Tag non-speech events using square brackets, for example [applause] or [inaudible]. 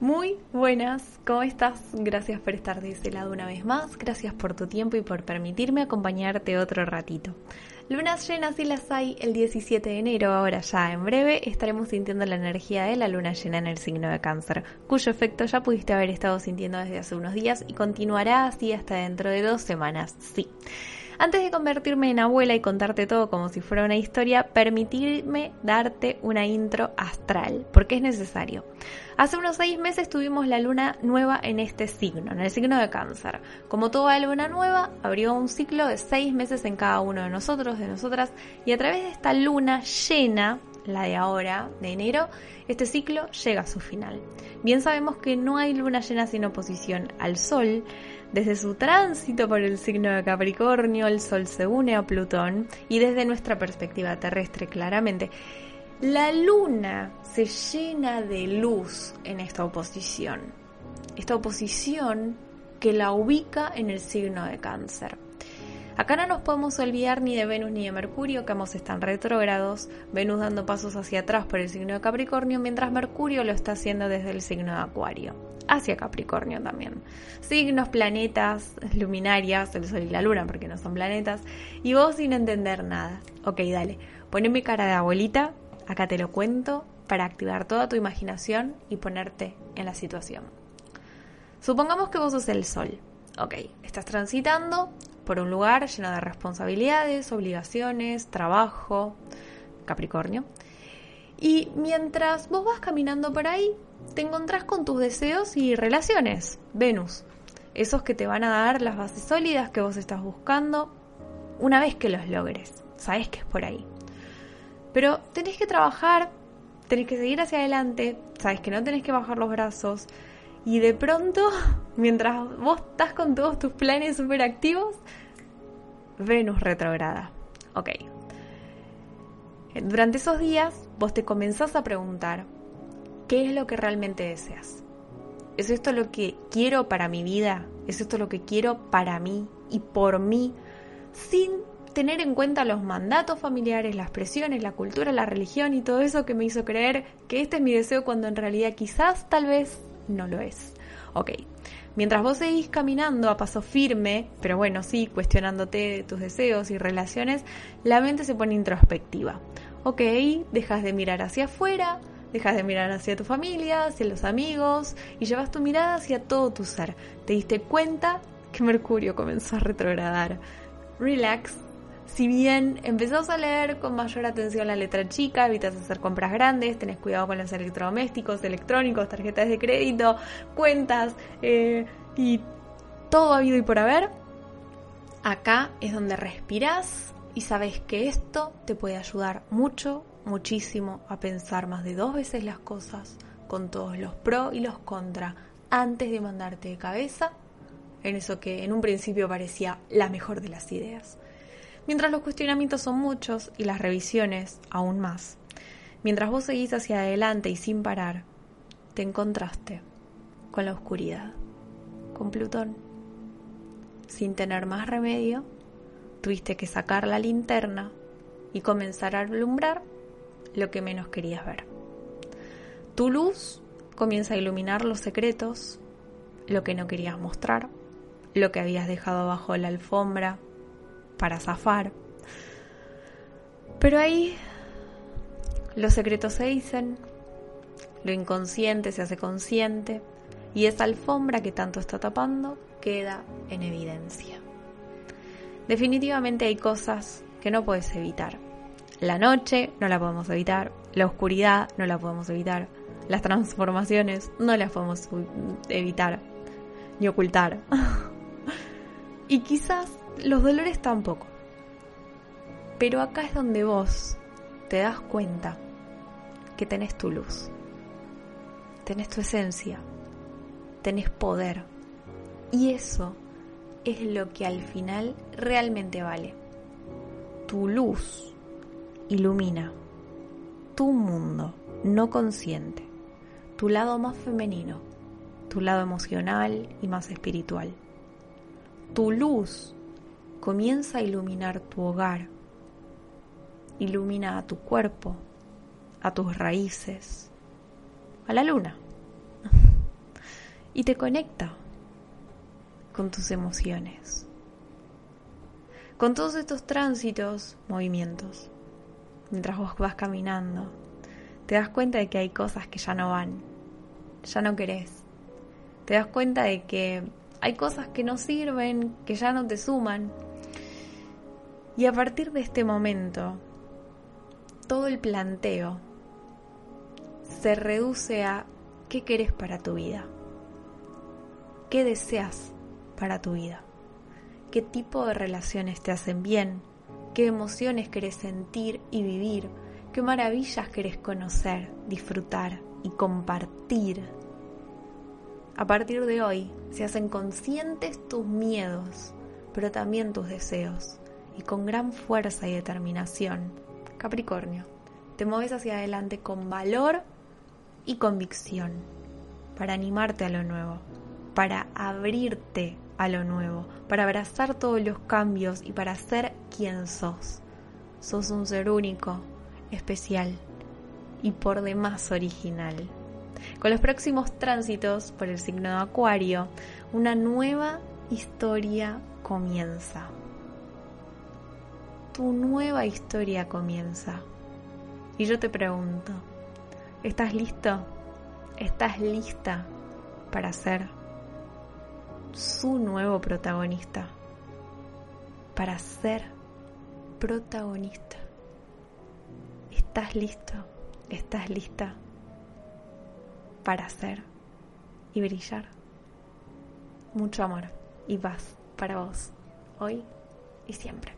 Muy buenas, ¿cómo estás? Gracias por estar de ese lado una vez más, gracias por tu tiempo y por permitirme acompañarte otro ratito. Lunas llenas y las hay el 17 de enero, ahora ya en breve estaremos sintiendo la energía de la luna llena en el signo de cáncer, cuyo efecto ya pudiste haber estado sintiendo desde hace unos días y continuará así hasta dentro de dos semanas, sí. Antes de convertirme en abuela y contarte todo como si fuera una historia, permitirme darte una intro astral, porque es necesario. Hace unos seis meses tuvimos la luna nueva en este signo, en el signo de cáncer. Como toda luna nueva, abrió un ciclo de seis meses en cada uno de nosotros, de nosotras, y a través de esta luna llena, la de ahora, de enero, este ciclo llega a su final. Bien sabemos que no hay luna llena sin oposición al Sol, desde su tránsito por el signo de Capricornio, el Sol se une a Plutón y desde nuestra perspectiva terrestre claramente, la luna se llena de luz en esta oposición. Esta oposición que la ubica en el signo de cáncer. Acá no nos podemos olvidar ni de Venus ni de Mercurio, que ambos están retrógrados, Venus dando pasos hacia atrás por el signo de Capricornio, mientras Mercurio lo está haciendo desde el signo de Acuario, hacia Capricornio también. Signos, planetas, luminarias, el Sol y la Luna, porque no son planetas, y vos sin entender nada. Ok, dale, poneme cara de abuelita, acá te lo cuento, para activar toda tu imaginación y ponerte en la situación. Supongamos que vos sos el Sol. Ok, estás transitando por un lugar lleno de responsabilidades, obligaciones, trabajo, Capricornio. Y mientras vos vas caminando por ahí, te encontrás con tus deseos y relaciones, Venus. Esos que te van a dar las bases sólidas que vos estás buscando una vez que los logres. Sabes que es por ahí. Pero tenés que trabajar, tenés que seguir hacia adelante, sabes que no tenés que bajar los brazos, y de pronto, [laughs] mientras vos estás con todos tus planes súper activos, Venus retrograda. Ok. Durante esos días, vos te comenzás a preguntar, ¿qué es lo que realmente deseas? ¿Es esto lo que quiero para mi vida? ¿Es esto lo que quiero para mí y por mí? Sin tener en cuenta los mandatos familiares, las presiones, la cultura, la religión y todo eso que me hizo creer que este es mi deseo cuando en realidad quizás tal vez no lo es. Ok, mientras vos seguís caminando a paso firme, pero bueno, sí, cuestionándote tus deseos y relaciones, la mente se pone introspectiva. Ok, dejas de mirar hacia afuera, dejas de mirar hacia tu familia, hacia los amigos y llevas tu mirada hacia todo tu ser. Te diste cuenta que Mercurio comenzó a retrogradar. Relax, si bien empezás a leer con mayor atención la letra chica, evitas hacer compras grandes, tenés cuidado con los electrodomésticos, electrónicos, tarjetas de crédito, cuentas eh, y todo habido y por haber, acá es donde respirás y sabes que esto te puede ayudar mucho, muchísimo a pensar más de dos veces las cosas con todos los pros y los contra antes de mandarte de cabeza en eso que en un principio parecía la mejor de las ideas mientras los cuestionamientos son muchos y las revisiones aún más. Mientras vos seguís hacia adelante y sin parar, te encontraste con la oscuridad, con Plutón. Sin tener más remedio, tuviste que sacar la linterna y comenzar a alumbrar lo que menos querías ver. Tu luz comienza a iluminar los secretos, lo que no querías mostrar, lo que habías dejado bajo la alfombra, para zafar. Pero ahí los secretos se dicen, lo inconsciente se hace consciente y esa alfombra que tanto está tapando queda en evidencia. Definitivamente hay cosas que no puedes evitar. La noche no la podemos evitar, la oscuridad no la podemos evitar, las transformaciones no las podemos evitar ni ocultar. [laughs] y quizás los dolores tampoco. Pero acá es donde vos te das cuenta que tenés tu luz, tenés tu esencia, tenés poder. Y eso es lo que al final realmente vale. Tu luz ilumina tu mundo no consciente, tu lado más femenino, tu lado emocional y más espiritual. Tu luz comienza a iluminar tu hogar, ilumina a tu cuerpo, a tus raíces, a la luna. y te conecta con tus emociones. Con todos estos tránsitos, movimientos, mientras vos vas caminando, te das cuenta de que hay cosas que ya no van, ya no querés. Te das cuenta de que hay cosas que no sirven, que ya no te suman. Y a partir de este momento, todo el planteo se reduce a qué querés para tu vida, qué deseas para tu vida, qué tipo de relaciones te hacen bien, qué emociones querés sentir y vivir, qué maravillas querés conocer, disfrutar y compartir. A partir de hoy se hacen conscientes tus miedos, pero también tus deseos, y con gran fuerza y determinación, Capricornio, te mueves hacia adelante con valor y convicción para animarte a lo nuevo, para abrirte a lo nuevo, para abrazar todos los cambios y para ser quien sos. Sos un ser único, especial y por demás original. Con los próximos tránsitos por el signo de Acuario, una nueva historia comienza. Tu nueva historia comienza. Y yo te pregunto, ¿estás listo? ¿Estás lista para ser su nuevo protagonista? Para ser protagonista. ¿Estás listo? ¿Estás lista para ser y brillar? Mucho amor y paz para vos, hoy y siempre.